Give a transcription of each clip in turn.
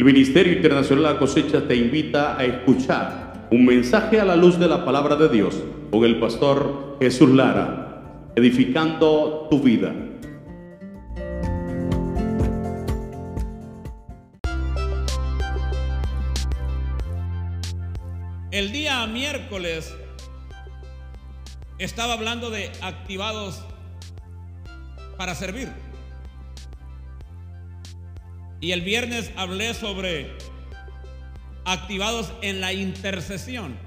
El Ministerio Internacional La Cosecha te invita a escuchar un mensaje a la luz de la palabra de Dios con el pastor Jesús Lara, edificando tu vida. El día miércoles estaba hablando de activados para servir. Y el viernes hablé sobre activados en la intercesión.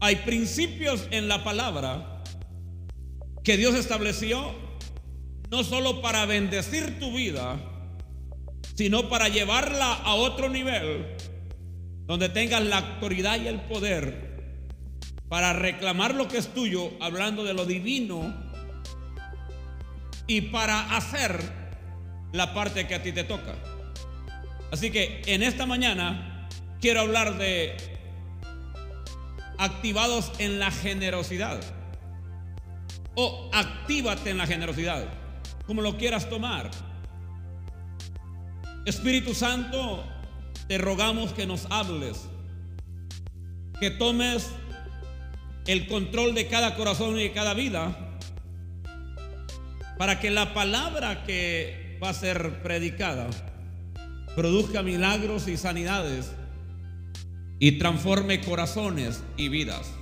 Hay principios en la palabra que Dios estableció no solo para bendecir tu vida, sino para llevarla a otro nivel donde tengas la autoridad y el poder para reclamar lo que es tuyo, hablando de lo divino, y para hacer la parte que a ti te toca. Así que en esta mañana quiero hablar de activados en la generosidad. O actívate en la generosidad, como lo quieras tomar. Espíritu Santo, te rogamos que nos hables, que tomes el control de cada corazón y de cada vida, para que la palabra que va a ser predicada produzca milagros y sanidades y transforme corazones y vidas.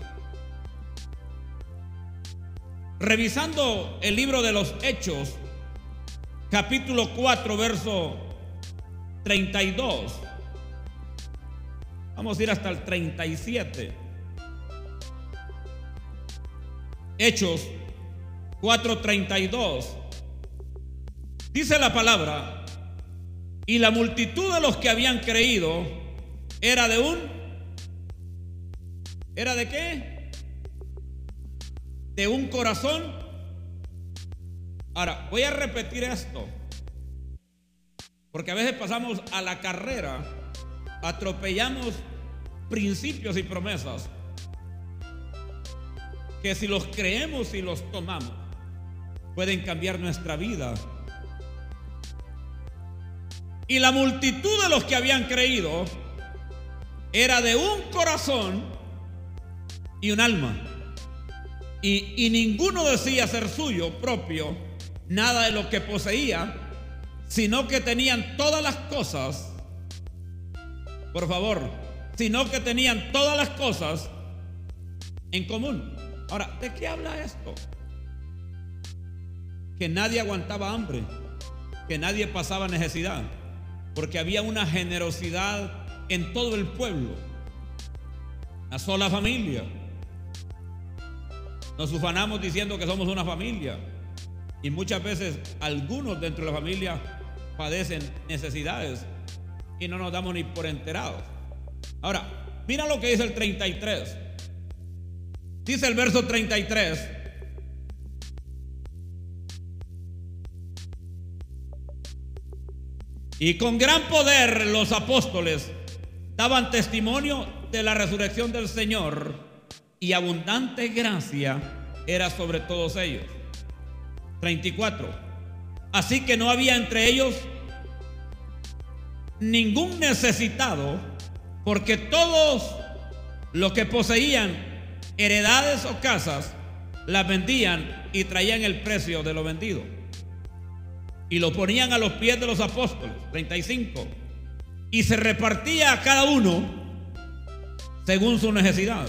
Revisando el libro de los Hechos, capítulo 4, verso 32. Vamos a ir hasta el 37. Hechos 4:32. Dice la palabra, y la multitud de los que habían creído era de un... ¿Era de qué? De un corazón. Ahora, voy a repetir esto. Porque a veces pasamos a la carrera, atropellamos principios y promesas que si los creemos y los tomamos, pueden cambiar nuestra vida. Y la multitud de los que habían creído era de un corazón y un alma. Y, y ninguno decía ser suyo propio nada de lo que poseía, sino que tenían todas las cosas, por favor, sino que tenían todas las cosas en común. Ahora, ¿de qué habla esto? Que nadie aguantaba hambre, que nadie pasaba necesidad, porque había una generosidad en todo el pueblo, una sola familia. Nos ufanamos diciendo que somos una familia y muchas veces algunos dentro de la familia padecen necesidades y no nos damos ni por enterados. Ahora, mira lo que dice el 33. Dice el verso 33. Y con gran poder los apóstoles daban testimonio de la resurrección del Señor y abundante gracia era sobre todos ellos. 34. Así que no había entre ellos ningún necesitado, porque todos los que poseían heredades o casas las vendían y traían el precio de lo vendido. Y lo ponían a los pies de los apóstoles. 35. Y se repartía a cada uno según su necesidad.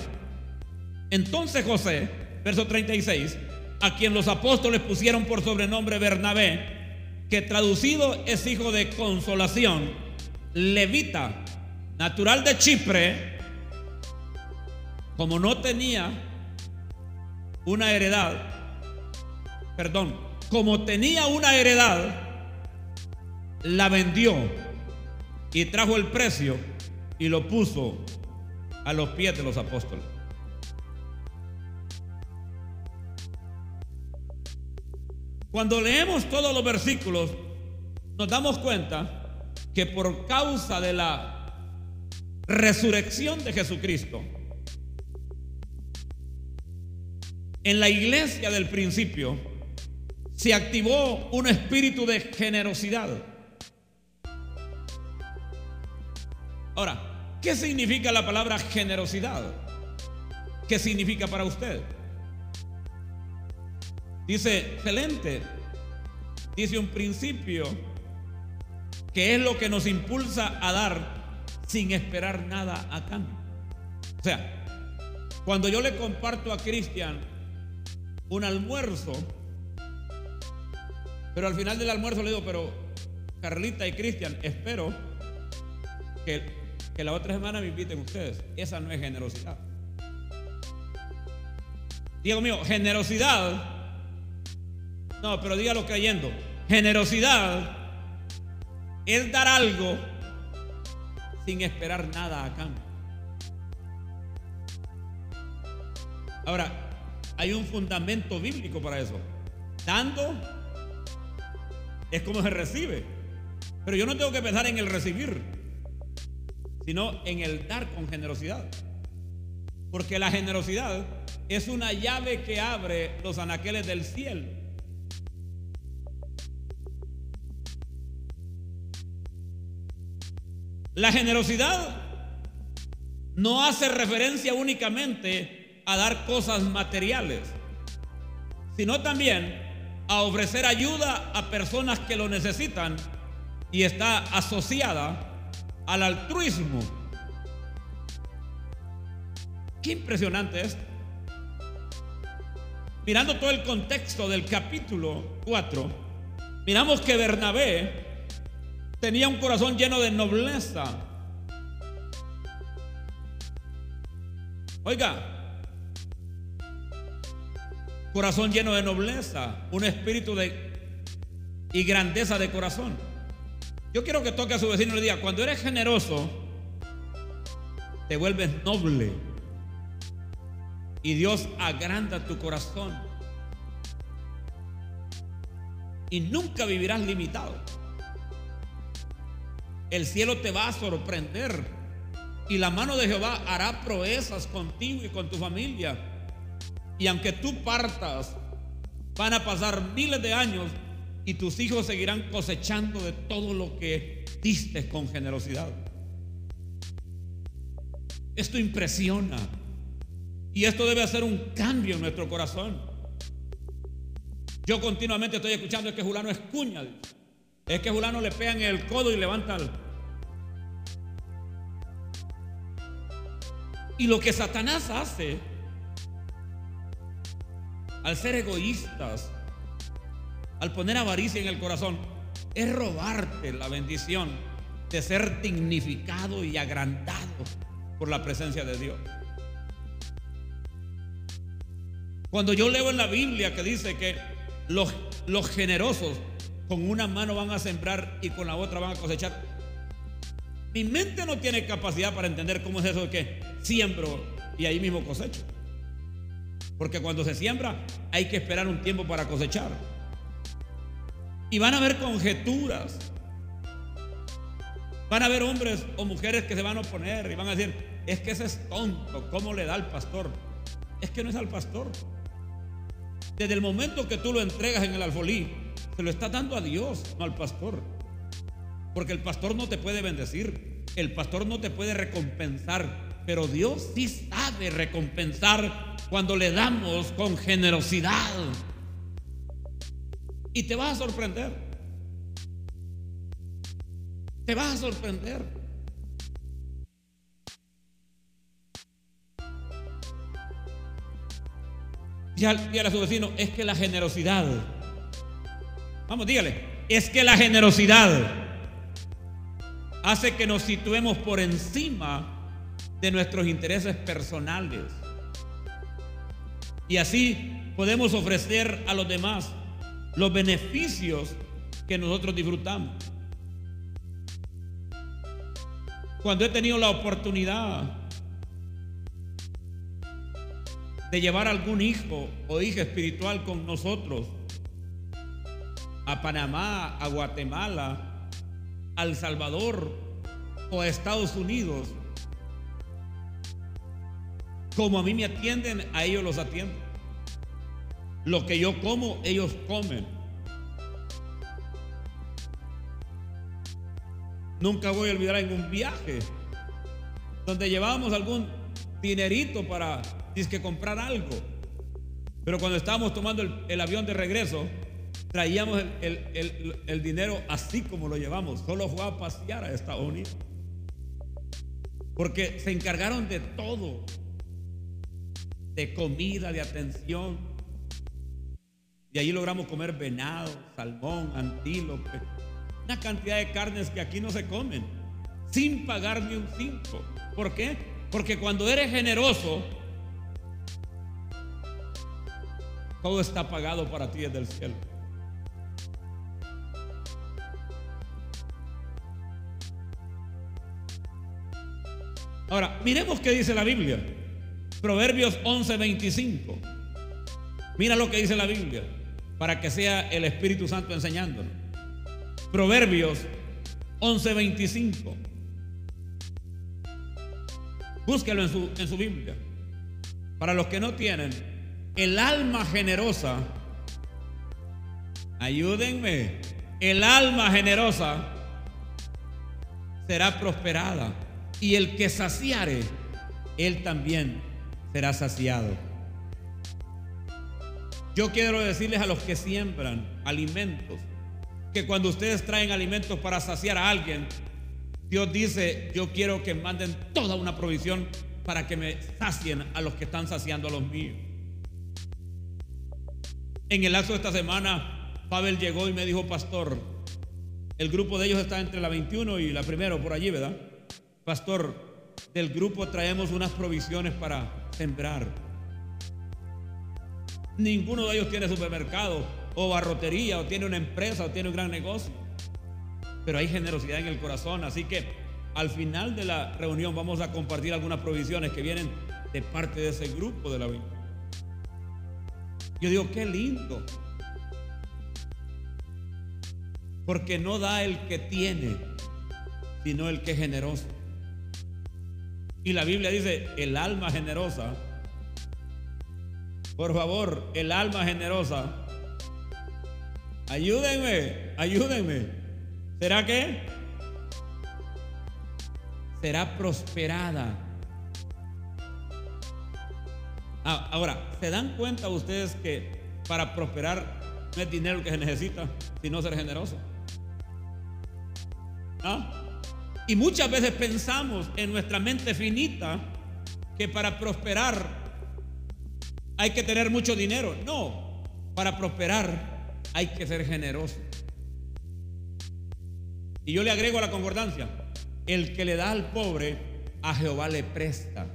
Entonces José, verso 36, a quien los apóstoles pusieron por sobrenombre Bernabé, que traducido es hijo de consolación, levita, natural de Chipre, como no tenía una heredad, perdón, como tenía una heredad, la vendió y trajo el precio y lo puso a los pies de los apóstoles. Cuando leemos todos los versículos, nos damos cuenta que por causa de la resurrección de Jesucristo, en la iglesia del principio se activó un espíritu de generosidad. Ahora, ¿qué significa la palabra generosidad? ¿Qué significa para usted? Dice, excelente. Dice un principio que es lo que nos impulsa a dar sin esperar nada a cambio. O sea, cuando yo le comparto a Cristian un almuerzo, pero al final del almuerzo le digo, pero Carlita y Cristian, espero que, la otra semana me inviten ustedes. Esa no es generosidad. Diego mío, generosidad no, pero dígalo creyendo. Generosidad es dar algo sin esperar nada a cambio. Ahora, hay un fundamento bíblico para eso. Dando es como se recibe. Pero yo no tengo que pensar en el recibir, sino en el dar con generosidad. Porque la generosidad es una llave que abre los anaqueles del cielo. La generosidad no hace referencia únicamente a dar cosas materiales, sino también a ofrecer ayuda a personas que lo necesitan y está asociada al altruismo. Qué impresionante es. Mirando todo el contexto del capítulo 4, miramos que Bernabé tenía un corazón lleno de nobleza. Oiga, corazón lleno de nobleza, un espíritu de y grandeza de corazón. Yo quiero que toque a su vecino y le diga, cuando eres generoso, te vuelves noble. Y Dios agranda tu corazón. Y nunca vivirás limitado el cielo te va a sorprender. Y la mano de Jehová hará proezas contigo y con tu familia. Y aunque tú partas, van a pasar miles de años y tus hijos seguirán cosechando de todo lo que diste con generosidad. Esto impresiona. Y esto debe hacer un cambio en nuestro corazón. Yo continuamente estoy escuchando es que Julano es cuña. Es que Julano le pega en el codo y levanta el... Y lo que Satanás hace al ser egoístas, al poner avaricia en el corazón, es robarte la bendición de ser dignificado y agrandado por la presencia de Dios. Cuando yo leo en la Biblia que dice que los, generosos con una mano van a sembrar y con la otra van a cosechar, mi mente no tiene capacidad para entender cómo es eso de que siembro y ahí mismo cosecho. Porque cuando se siembra hay que esperar un tiempo para cosechar. Y van a haber conjeturas. Van a haber hombres o mujeres que se van a oponer y van a decir, es que ese es tonto, ¿cómo le da al pastor? Es que no es al pastor. Desde el momento que tú lo entregas en el alfolí, se lo está dando a Dios, no al pastor. Porque el pastor no te puede bendecir, el pastor no te puede recompensar, pero Dios sí sabe recompensar cuando le damos con generosidad. Y te vas a sorprender. Te vas a sorprender. Dígale a su vecino, es que la generosidad, vamos, dígale, es que la generosidad hace que nos situemos por encima de nuestros intereses personales. Y así podemos ofrecer a los demás los beneficios que nosotros disfrutamos. Cuando he tenido la oportunidad de llevar algún hijo o hija espiritual con nosotros a Panamá, a Guatemala, al Salvador o a Estados Unidos, como a mí me atienden, a ellos los atiendo. Lo que yo como, ellos comen. Nunca voy a olvidar en un viaje donde llevábamos algún dinerito para que comprar algo. Pero cuando estábamos tomando el, avión de regreso, traíamos el, dinero así como lo llevamos. Solo fue a pasear a Estados Unidos. Porque se encargaron de todo. De comida, de atención. Y allí logramos comer venado, salmón, antílope. Una cantidad de carnes que aquí no se comen. Sin pagar ni un cinco. ¿Por qué? Porque cuando eres generoso, Todo está pagado para ti desde el cielo. Ahora, miremos qué dice la Biblia. Proverbios 11:25. Mira lo que dice la Biblia para que sea el Espíritu Santo enseñándonos. Proverbios 11:25. Búsquelo en su, en su Biblia. Para los que no tienen, el alma generosa, ayúdenme, el alma generosa será prosperada y el que saciare, él también será saciado. Yo quiero decirles a los que siembran alimentos, que cuando ustedes traen alimentos para saciar a alguien, Dios dice, yo quiero que manden toda una provisión para que me sacien a los que están saciando a los míos. En el lapso de esta semana, Pavel llegó y me dijo, pastor, el grupo de ellos está entre la 21 y la primero, por allí, ¿verdad? Pastor, del grupo traemos unas provisiones para sembrar. Ninguno de ellos tiene supermercado o barrotería o tiene una empresa o tiene un gran negocio. Pero hay generosidad en el corazón, así que al final de la reunión vamos a compartir algunas provisiones que vienen de parte de ese grupo de la 21. Yo digo, qué lindo. Porque no da el que tiene, sino el que es generoso. Y la Biblia dice, el alma generosa. Por favor, el alma generosa. Ayúdenme, ayúdenme. ¿Será que? Será prosperada Ah, ahora, ¿se dan cuenta ustedes que para prosperar no es dinero que se necesita, sino ser generoso? ¿Ah? Y muchas veces pensamos en nuestra mente finita que para prosperar hay que tener mucho dinero. No, para prosperar hay que ser generoso. Y yo le agrego a la concordancia, el que le da al pobre, a Jehová le presta.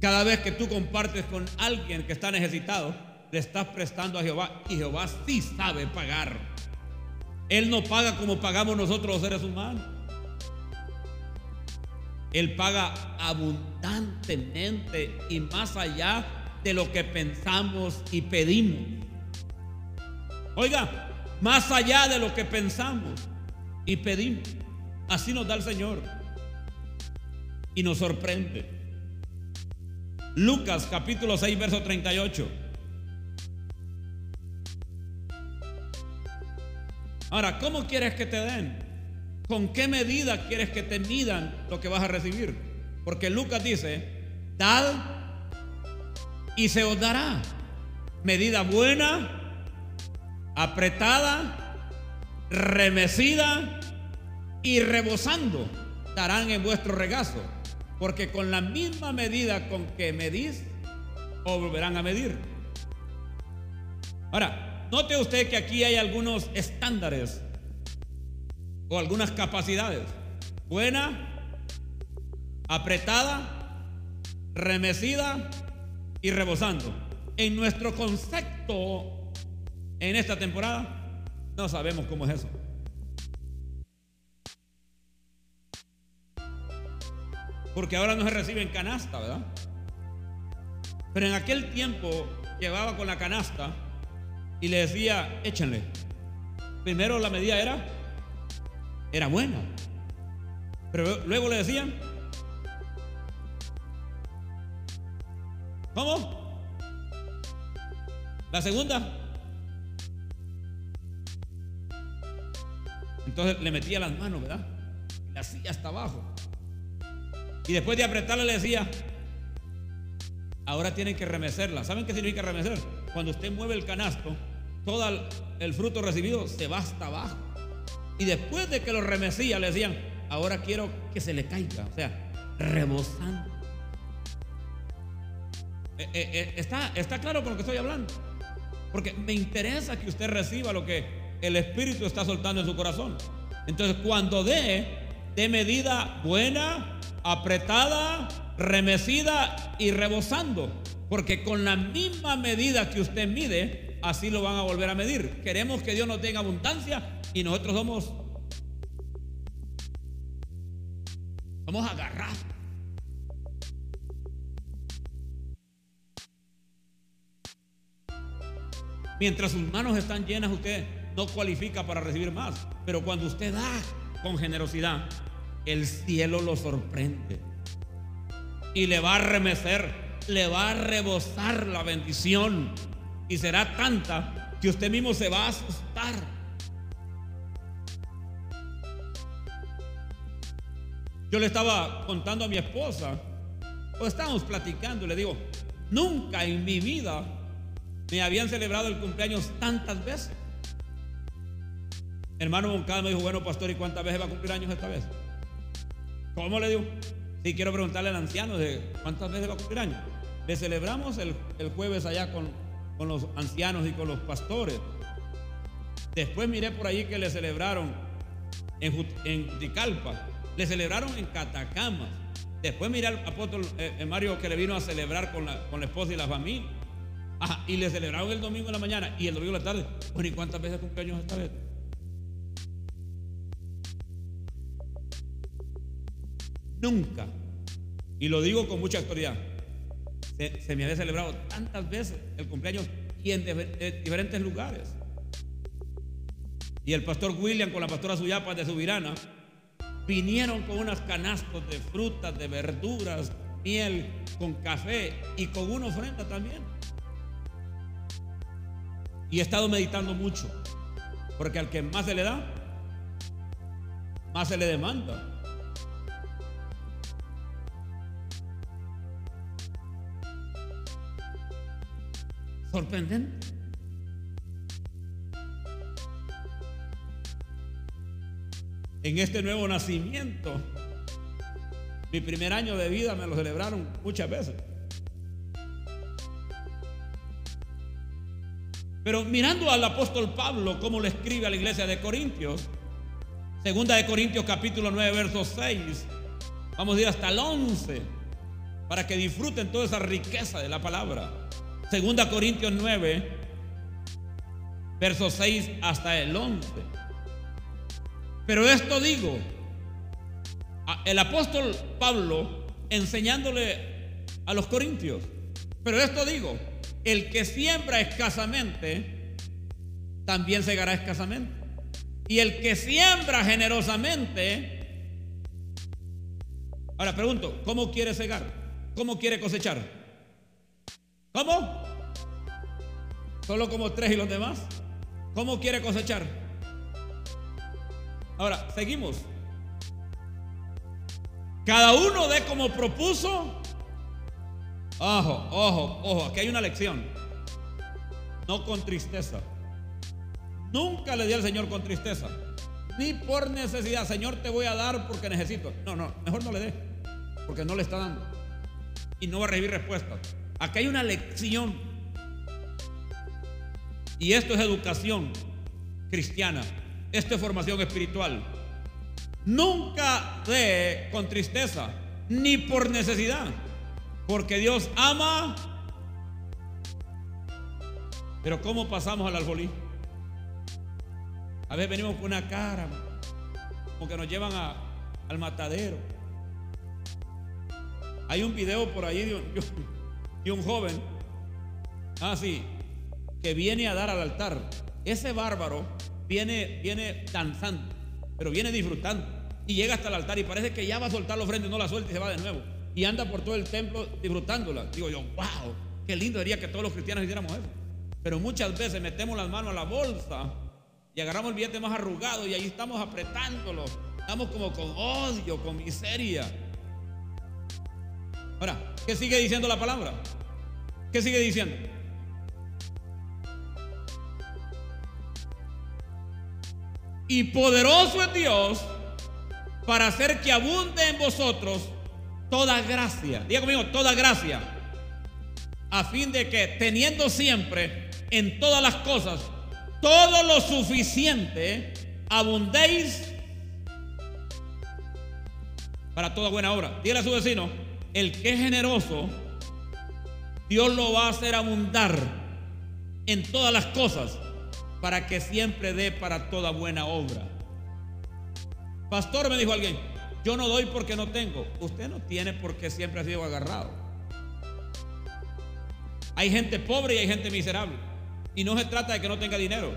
Cada vez que tú compartes con alguien que está necesitado, le estás prestando a Jehová y Jehová sí sabe pagar. Él no paga como pagamos nosotros los seres humanos. Él paga abundantemente y más allá de lo que pensamos y pedimos. Oiga, más allá de lo que pensamos y pedimos. Así nos da el Señor. Y nos sorprende. Lucas capítulo 6, verso 38. Ahora, ¿cómo quieres que te den? ¿Con qué medida quieres que te midan lo que vas a recibir? Porque Lucas dice, dad y se os dará. Medida buena, apretada, remecida y rebosando darán en vuestro regazo. Porque con la misma medida con que medís, os volverán a medir. Ahora, note usted que aquí hay algunos estándares o algunas capacidades. Buena, apretada, remecida y rebosando. En nuestro concepto en esta temporada, no sabemos cómo es eso. Porque ahora no se recibe canasta, ¿verdad? Pero en aquel tiempo llevaba con la canasta y le decía, échenle. Primero la medida era, era buena. Pero luego le decían, ¿cómo? La segunda. Entonces le metía las manos, ¿verdad? Y la hacía hasta abajo. Y después de apretarla le decía, ahora tienen que remecerla. ¿Saben qué significa remecer? Cuando usted mueve el canasto, todo el fruto recibido se va hasta abajo. Y después de que lo remecía, le decían, ahora quiero que se le caiga. O sea, rebosando. Eh, eh, eh, está, claro con lo que estoy hablando. Porque me interesa que usted reciba lo que el Espíritu está soltando en su corazón. Entonces, cuando dé, de medida buena, apretada, remecida y rebosando. Porque con la misma medida que usted mide, así lo van a volver a medir. Queremos que Dios nos tenga abundancia y nosotros somos somos agarrados. Mientras sus manos están llenas, usted no cualifica para recibir más. Pero cuando usted da con generosidad, el cielo lo sorprende. Y le va a remecer, le va a rebosar la bendición. Y será tanta que usted mismo se va a asustar. Yo le estaba contando a mi esposa, o estábamos platicando, y le digo, nunca en mi vida me habían celebrado el cumpleaños tantas veces. Hermano Moncada me dijo, bueno, pastor, ¿y cuántas veces va a cumplir años esta vez? ¿Cómo le digo? Sí, quiero preguntarle al anciano de cuántas veces va a cumplir años. Le celebramos el, jueves allá con, con los ancianos y con los pastores. Después miré por allí que le celebraron en, en Juticalpa, le celebraron en Catacamas. Después miré al apóstol eh, Mario que le vino a celebrar con la, con la esposa y la familia y le celebraron el domingo en la mañana y el domingo en la tarde. Bueno, ¿y cuántas veces cumpleaños esta vez? Nunca. Y lo digo con mucha autoridad. Se, me había celebrado tantas veces el cumpleaños y en diferentes lugares. Y el pastor William con la pastora Suyapa de Subirana vinieron con unas canastos de frutas, de verduras, miel, con café y con una ofrenda también. Y he estado meditando mucho, porque al que más se le da, más se le demanda. Sorprendente. En este nuevo nacimiento, mi primer año de vida me lo celebraron muchas veces. Pero mirando al apóstol Pablo, cómo le escribe a la iglesia de Corintios, segunda de Corintios capítulo 9, verso 6, vamos a ir hasta el 11, para que disfruten toda esa riqueza de la palabra. Segunda Corintios 9, verso 6 hasta el 11. Pero esto digo, el apóstol Pablo enseñándole a los corintios, pero esto digo, el que siembra escasamente, también segará escasamente. Y el que siembra generosamente, ahora pregunto, ¿cómo quiere segar? ¿Cómo quiere cosechar? ¿Cómo? Solo como tres y los demás. ¿Cómo quiere cosechar? Ahora, seguimos. Cada uno de como propuso Ojo, ojo, ojo, aquí hay una lección. No con tristeza. Nunca le di al Señor con tristeza. Ni por necesidad. Señor, te voy a dar porque necesito. No, no, mejor no le dé. Porque no le está dando. Y no va a recibir respuesta. Aquí hay una lección. Y esto es educación cristiana. Esto es formación espiritual. Nunca dé con tristeza. Ni por necesidad. Porque Dios ama. Pero ¿cómo pasamos al alfolí? A veces venimos con una cara, como que nos llevan al matadero. Hay un video por ahí de un, joven, ah, sí, que viene a dar al altar. Ese bárbaro viene, viene danzando, pero viene disfrutando. Y llega hasta el altar y parece que ya va a soltar la ofrenda no la suelta y se va de nuevo y anda por todo el templo disfrutándola. Digo yo, wow, qué lindo sería que todos los cristianos hiciéramos eso. Pero muchas veces metemos las manos a la bolsa y agarramos el billete más arrugado y ahí estamos apretándolo. Estamos como con odio, con miseria. Ahora, ¿qué sigue diciendo la palabra? ¿Qué sigue diciendo? Y poderoso es Dios para hacer que abunde en vosotros toda gracia. Diga conmigo, toda gracia. A fin de que teniendo siempre en todas las cosas todo lo suficiente, abundéis para toda buena obra. Dígale a su vecino, el que es generoso, Dios lo va a hacer abundar en todas las cosas para que siempre dé para toda buena obra. Pastor, me dijo alguien, yo no doy porque no tengo. Usted no tiene porque siempre ha sido agarrado. Hay gente pobre y hay gente miserable. Y no se trata de que no tenga dinero.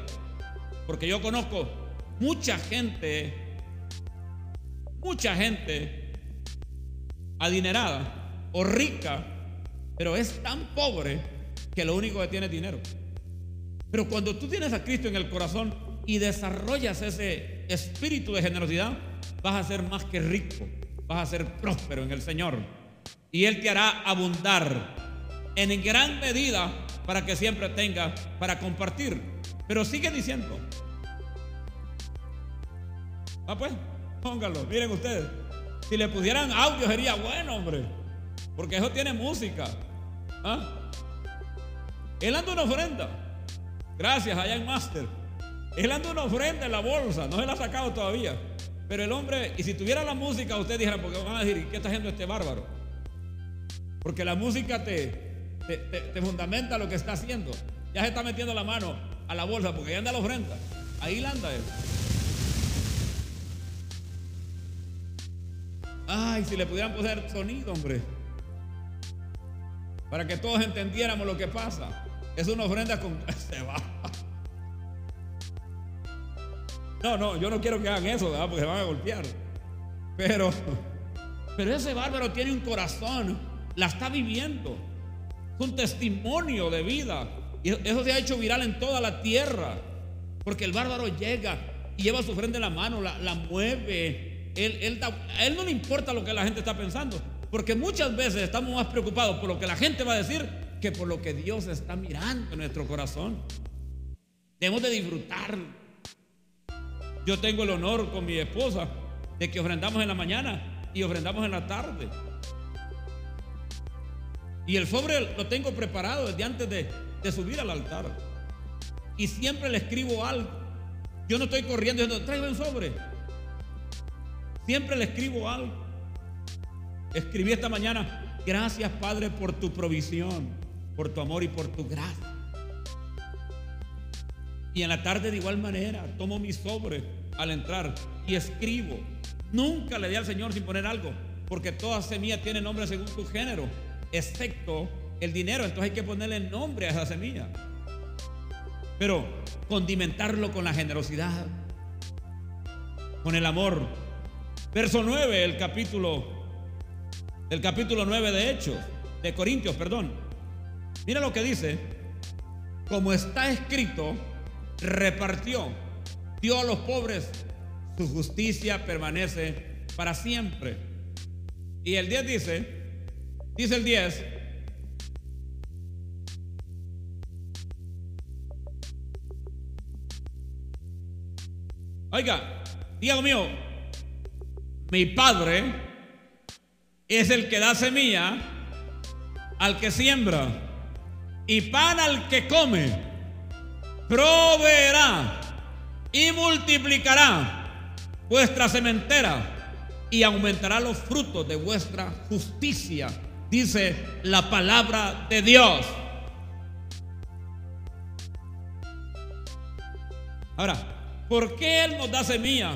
Porque yo conozco mucha gente, mucha gente adinerada o rica, pero es tan pobre que lo único que tiene es dinero. Pero cuando tú tienes a Cristo en el corazón y desarrollas ese espíritu de generosidad, vas a ser más que rico, vas a ser próspero en el Señor. Y Él te hará abundar en gran medida para que siempre tenga para compartir. Pero sigue diciendo. Ah, pues, póngalo. Miren ustedes. Si le pusieran audio sería bueno, hombre. Porque eso tiene música. ¿Ah? Él anda una ofrenda. Gracias, allá Master. Él anda una ofrenda en la bolsa. No se la ha sacado todavía. Pero el hombre, y si tuviera la música, usted dijera, porque van a decir, ¿qué está haciendo este bárbaro? Porque la música te, te, fundamenta lo que está haciendo. Ya se está metiendo la mano a la bolsa porque ahí anda la ofrenda. Ahí la anda él. Ay, si le pudieran poner sonido, hombre. Para que todos entendiéramos lo que pasa. Es una ofrenda con... Se va. No, no, yo no quiero que hagan eso, ¿verdad? Porque se van a golpear. Pero, pero ese bárbaro tiene un corazón, la está viviendo. Es un testimonio de vida. Y eso se ha hecho viral en toda la tierra. Porque el bárbaro llega y lleva su frente en la mano, la, mueve. Él, él, a él no le importa lo que la gente está pensando. Porque muchas veces estamos más preocupados por lo que la gente va a decir que por lo que Dios está mirando en nuestro corazón. Debemos de disfrutar yo tengo el honor con mi esposa de que ofrendamos en la mañana y ofrendamos en la tarde. Y el sobre lo tengo preparado desde antes de, subir al altar. Y siempre le escribo algo. Yo no estoy corriendo diciendo, traigo un sobre. Siempre le escribo algo. Escribí esta mañana, gracias Padre por tu provisión, por tu amor y por tu gracia. Y en la tarde de igual manera tomo mi sobre al entrar y escribo. Nunca le di al Señor sin poner algo, porque toda semilla tiene nombre según su género, excepto el dinero. Entonces hay que ponerle nombre a esa semilla. Pero condimentarlo con la generosidad, con el amor. Verso 9, el capítulo, el capítulo 9 de Hechos, de Corintios, perdón. Mira lo que dice. Como está escrito, repartió, dio a los pobres, su justicia permanece para siempre. Y el 10 dice, dice el 10, Oiga, Dios mío, mi padre es el que da semilla al que siembra y pan al que come proveerá y multiplicará vuestra sementera y aumentará los frutos de vuestra justicia, dice la palabra de Dios. Ahora, ¿por qué Él nos da semilla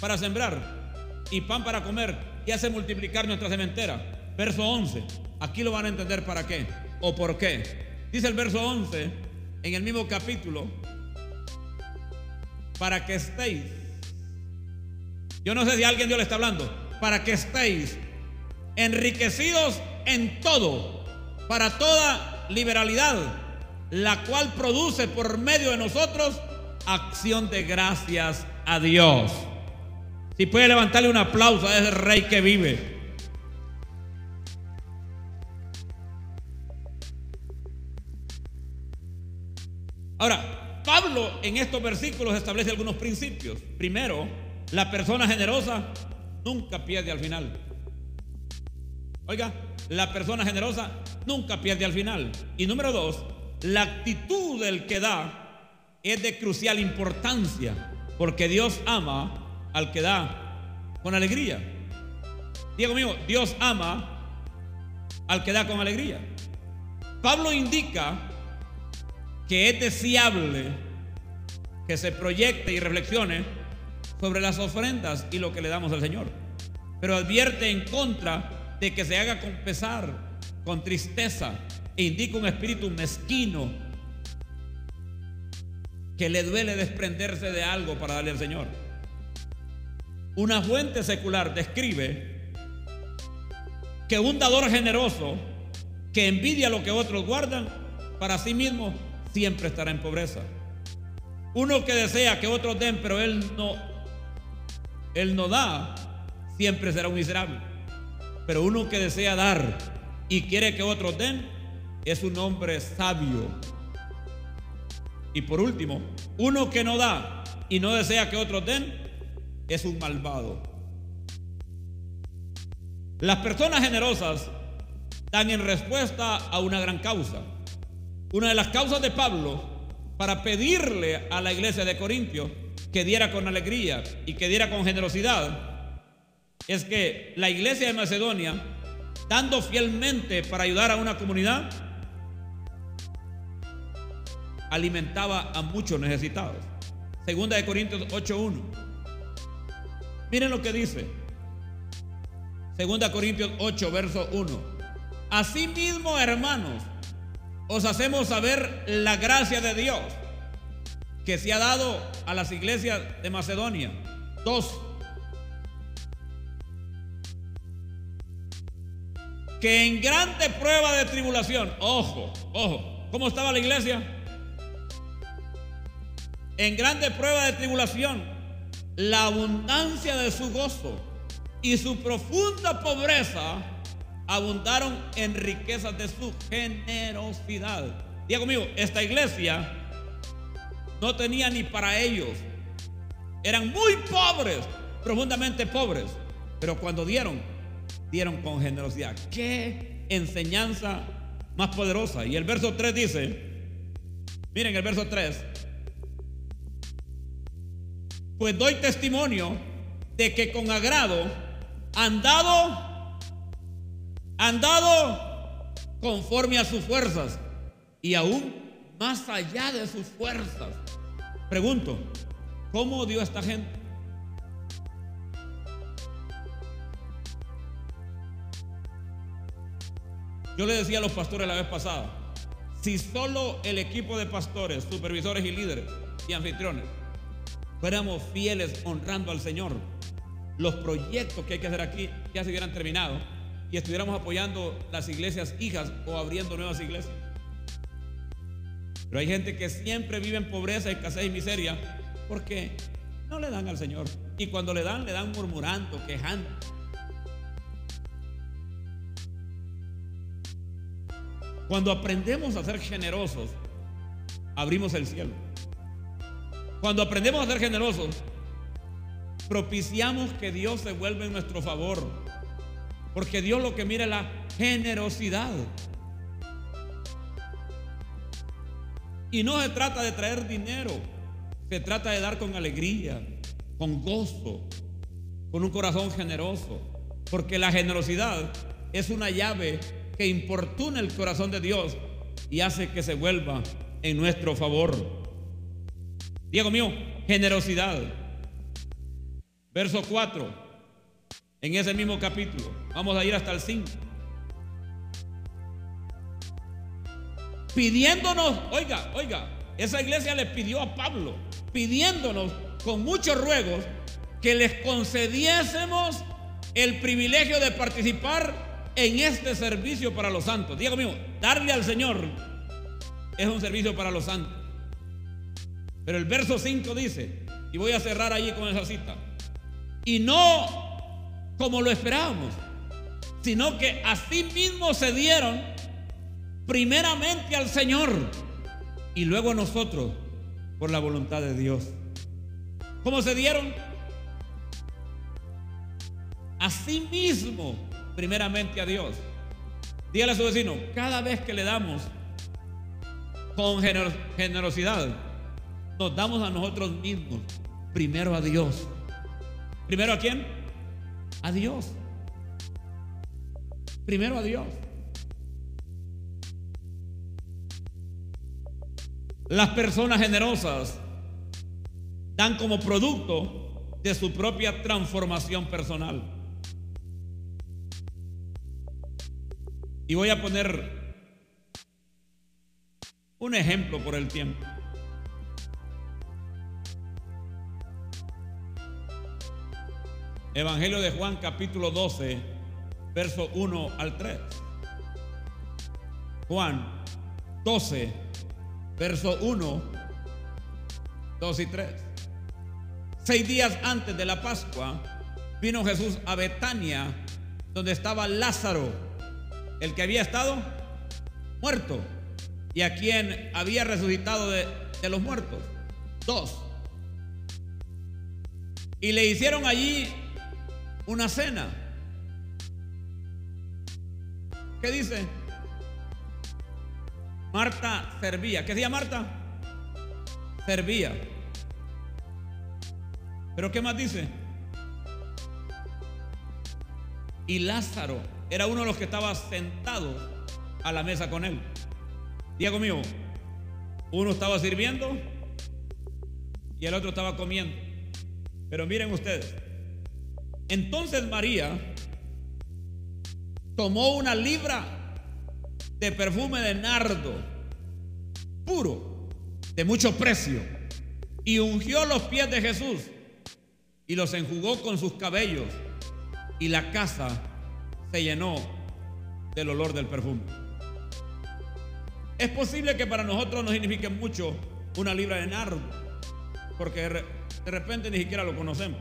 para sembrar y pan para comer y hace multiplicar nuestra sementera? Verso 11. Aquí lo van a entender para qué o por qué. Dice el verso 11 en el mismo capítulo, para que estéis. Yo no sé si a alguien Dios le está hablando. Para que estéis enriquecidos en todo, para toda liberalidad, la cual produce por medio de nosotros acción de gracias a Dios. Si puede levantarle un aplauso a ese rey que vive. Ahora, en estos versículos establece algunos principios. Primero, la persona generosa nunca pierde al final. Oiga, la persona generosa nunca pierde al final. Y número dos, la actitud del que da es de crucial importancia, porque Dios ama al que da con alegría. Diego mío, Dios ama al que da con alegría. Pablo indica que es deseable que se proyecte y reflexione sobre las ofrendas y lo que le damos al Señor. Pero advierte en contra de que se haga con pesar, con tristeza, e indica un espíritu mezquino que le duele desprenderse de algo para darle al Señor. Una fuente secular describe que un dador generoso que envidia lo que otros guardan, para sí mismo siempre estará en pobreza. Uno que desea que otros den, pero él no, él no da, siempre será un miserable. Pero uno que desea dar y quiere que otros den, es un hombre sabio. Y por último, uno que no da y no desea que otros den, es un malvado. Las personas generosas dan en respuesta a una gran causa. Una de las causas de Pablo para pedirle a la iglesia de Corintios que diera con alegría y que diera con generosidad es que la iglesia de Macedonia, dando fielmente para ayudar a una comunidad, alimentaba a muchos necesitados. Segunda de Corintios 8.1. Miren lo que dice. Segunda Corintios 8, verso 1. Asimismo, hermanos, os hacemos saber la gracia de Dios que se ha dado a las iglesias de Macedonia. Dos, que en grande prueba de tribulación, ojo, ojo, ¿cómo estaba la iglesia? En grande prueba de tribulación, la abundancia de su gozo y su profunda pobreza abundaron en riquezas de su generosidad. Diga conmigo, esta iglesia no tenía ni para ellos. Eran muy pobres, profundamente pobres. Pero cuando dieron, dieron con generosidad. Qué enseñanza más poderosa. Y el verso 3 dice, miren el verso 3, pues doy testimonio de que con agrado han dado han dado conforme a sus fuerzas y aún más allá de sus fuerzas. Pregunto, ¿cómo dio esta gente? Yo le decía a los pastores la vez pasada, si solo el equipo de pastores, supervisores y líderes y anfitriones fuéramos fieles honrando al Señor, los proyectos que hay que hacer aquí ya se hubieran terminado y estuviéramos apoyando las iglesias hijas o abriendo nuevas iglesias. Pero hay gente que siempre vive en pobreza, escasez y miseria porque no le dan al Señor. Y cuando le dan, le dan murmurando, quejando. Cuando aprendemos a ser generosos, abrimos el cielo. Cuando aprendemos a ser generosos, propiciamos que Dios se vuelva en nuestro favor. Porque Dios lo que mira es la generosidad. Y no se trata de traer dinero, se trata de dar con alegría, con gozo, con un corazón generoso. Porque la generosidad es una llave que importuna el corazón de Dios y hace que se vuelva en nuestro favor. Diego mío, generosidad. Verso 4 en ese mismo capítulo. Vamos a ir hasta el 5. Pidiéndonos, oiga, oiga, esa iglesia le pidió a Pablo, pidiéndonos con muchos ruegos que les concediésemos el privilegio de participar en este servicio para los santos. Diego mío, darle al Señor es un servicio para los santos. Pero el verso 5 dice, y voy a cerrar allí con esa cita, y no como lo esperábamos, sino que así mismo se dieron primeramente al Señor y luego nosotros por la voluntad de Dios. ¿Cómo se dieron? A sí mismo, primeramente a Dios. Dígale a su vecino, cada vez que le damos con generosidad, nos damos a nosotros mismos, primero a Dios. ¿Primero a quién? A Dios. Primero a Dios. Las personas generosas dan como producto de su propia transformación personal. Y voy a poner un ejemplo por el tiempo. Evangelio de Juan capítulo 12, verso 1 al 3. Juan 12, verso 1, 2 y 3. Seis días antes de la Pascua, vino Jesús a Betania, donde estaba Lázaro, el que había estado muerto y a quien había resucitado de, de los muertos. Dos. Y le hicieron allí una cena. ¿Qué dice? Marta servía. ¿Qué decía Marta? Servía. Pero ¿qué más dice? Y Lázaro era uno de los que estaba sentado a la mesa con él. Diga conmigo, uno estaba sirviendo y el otro estaba comiendo. Pero miren ustedes, entonces María tomó una libra de perfume de nardo puro, de mucho precio, y ungió los pies de Jesús y los enjugó con sus cabellos, y la casa se llenó del olor del perfume. Es posible que para nosotros no signifique mucho una libra de nardo, porque de repente ni siquiera lo conocemos.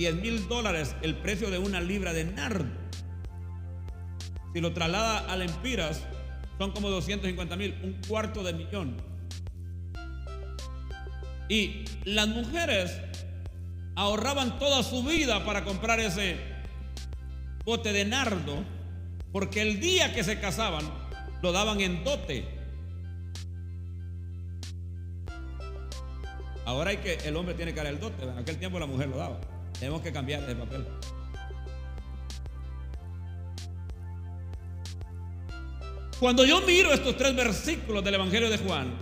10 mil dólares el precio de una libra de nardo. Si lo traslada a lempiras, son como 250 mil, un cuarto de millón. Y las mujeres ahorraban toda su vida para comprar ese bote de nardo, porque el día que se casaban lo daban en dote. Ahora hay que el hombre tiene que dar el dote, en aquel tiempo la mujer lo daba. Tenemos que cambiar de papel. Cuando yo miro estos tres versículos del Evangelio de Juan,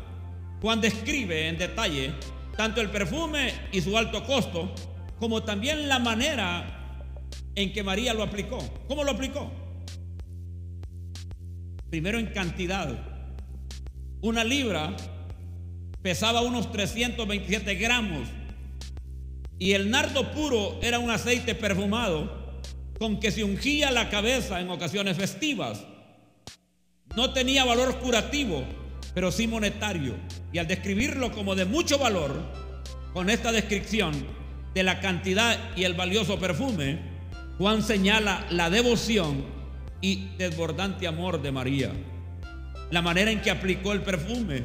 Juan describe en detalle tanto el perfume y su alto costo, como también la manera en que María lo aplicó. ¿Cómo lo aplicó? Primero en cantidad. Una libra pesaba unos 327 gramos y el nardo puro era un aceite perfumado con que se ungía la cabeza en ocasiones festivas. No tenía valor curativo, pero sí monetario. Y al describirlo como de mucho valor, con esta descripción de la cantidad y el valioso perfume, Juan señala la devoción y desbordante amor de María. La manera en que aplicó el perfume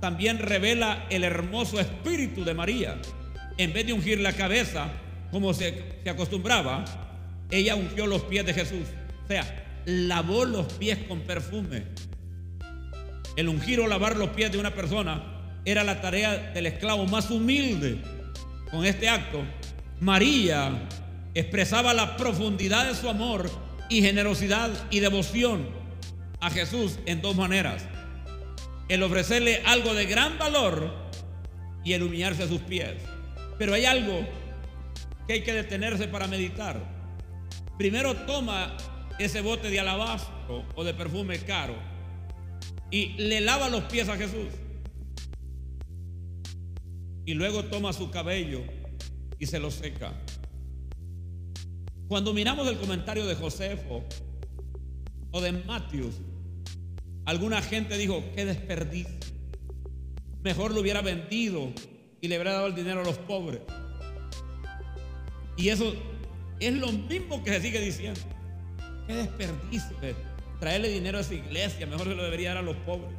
también revela el hermoso espíritu de María en vez de ungir la cabeza, como se, acostumbraba, ella ungió los pies de Jesús. O sea, lavó los pies con perfume. El ungir o lavar los pies de una persona era la tarea del esclavo más humilde. Con este acto, María expresaba la profundidad de su amor y generosidad y devoción a Jesús en dos maneras. El ofrecerle algo de gran valor y el humillarse a sus pies. Pero hay algo que hay que detenerse para meditar. Primero toma ese bote de alabastro o de perfume caro y le lava los pies a Jesús. Y luego toma su cabello y se lo seca. Cuando miramos el comentario de Josefo o de Matius, alguna gente dijo, qué desperdicio. Mejor lo hubiera vendido y le habrá dado el dinero a los pobres. Y eso es lo mismo que se sigue diciendo. Qué desperdicio traerle dinero a esa iglesia, mejor se lo debería dar a los pobres.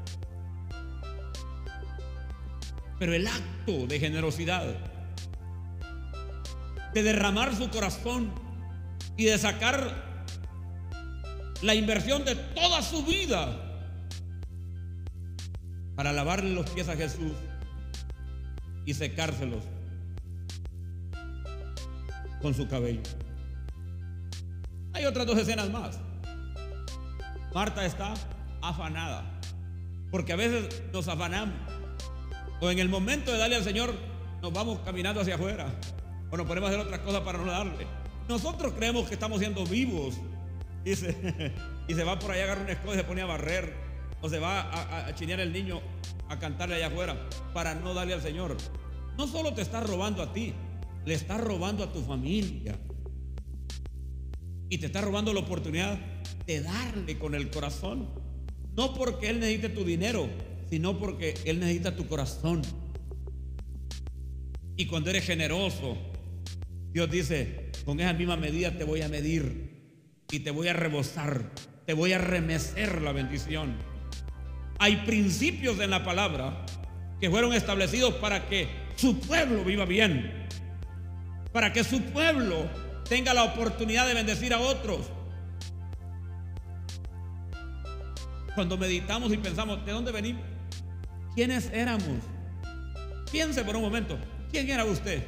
Pero el acto de generosidad, de derramar su corazón y de sacar la inversión de toda su vida para lavarle los pies a Jesús y secárselos con su cabello. Hay otras dos escenas más. Marta está afanada, porque a veces nos afanamos, o en el momento de darle al Señor nos vamos caminando hacia afuera, o nos ponemos a hacer otras cosas para no darle. Nosotros creemos que estamos siendo vivos y se, va por allá, agarra una escoba y se pone a barrer, o se va a, chinear el niño a cantarle allá afuera para no darle al Señor. No solo te está robando a ti, le está robando a tu familia. Y te está robando la oportunidad de darle con el corazón. No porque Él necesite tu dinero, sino porque Él necesita tu corazón. Y cuando eres generoso, Dios dice, con esa misma medida te voy a medir y te voy a rebosar, te voy a remecer la bendición. Hay principios en la palabra que fueron establecidos para que su pueblo viva bien, para que su pueblo tenga la oportunidad de bendecir a otros. Cuando meditamos y pensamos, ¿de dónde venimos? ¿Quiénes éramos? Piense por un momento, ¿quién era usted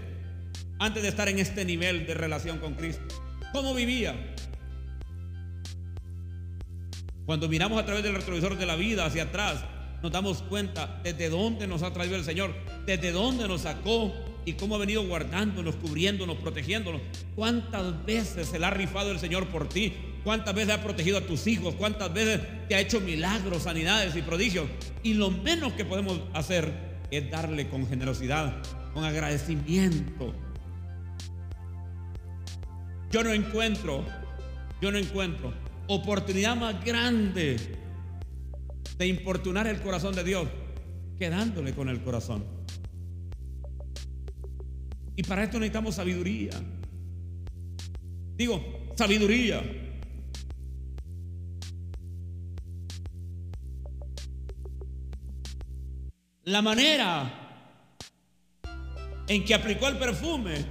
antes de estar en este nivel de relación con Cristo? ¿Cómo vivía? Cuando miramos a través del retrovisor de la vida hacia atrás, nos damos cuenta desde dónde nos ha traído el Señor, desde dónde nos sacó y cómo ha venido guardándonos, cubriéndonos, protegiéndonos. ¿Cuántas veces se le ha rifado el Señor por ti? ¿Cuántas veces ha protegido a tus hijos? ¿Cuántas veces te ha hecho milagros, sanidades y prodigios? Y lo menos que podemos hacer es darle con generosidad, con agradecimiento. Yo no encuentro, yo no encuentro oportunidad más grande de importunar el corazón de Dios que dándole con el corazón. Y para esto necesitamos sabiduría. Digo, sabiduría. La manera en que aplicó el perfume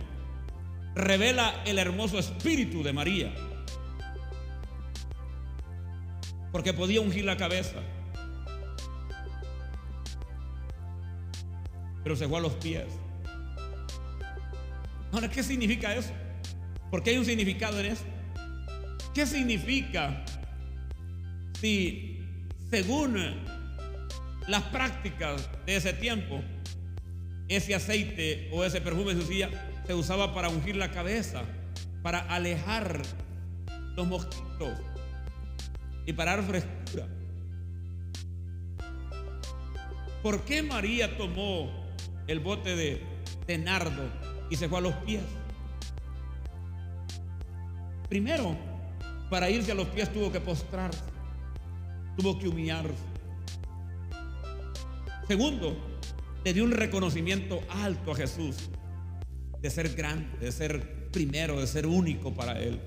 revela el hermoso espíritu de María. Porque podía ungir la cabeza. Pero se fue a los pies. Ahora, ¿qué significa eso? Porque hay un significado en eso. ¿Qué significa si, según las prácticas de ese tiempo, ese aceite o ese perfume usía, se usaba para ungir la cabeza, para alejar los mosquitos y para dar frescura? ¿Por qué María tomó el bote de, de nardo y se fue a los pies. Primero, para irse a los pies tuvo que postrarse, tuvo que humillarse. Segundo, le dio un reconocimiento alto a Jesús de ser grande, de ser primero, de ser único para él.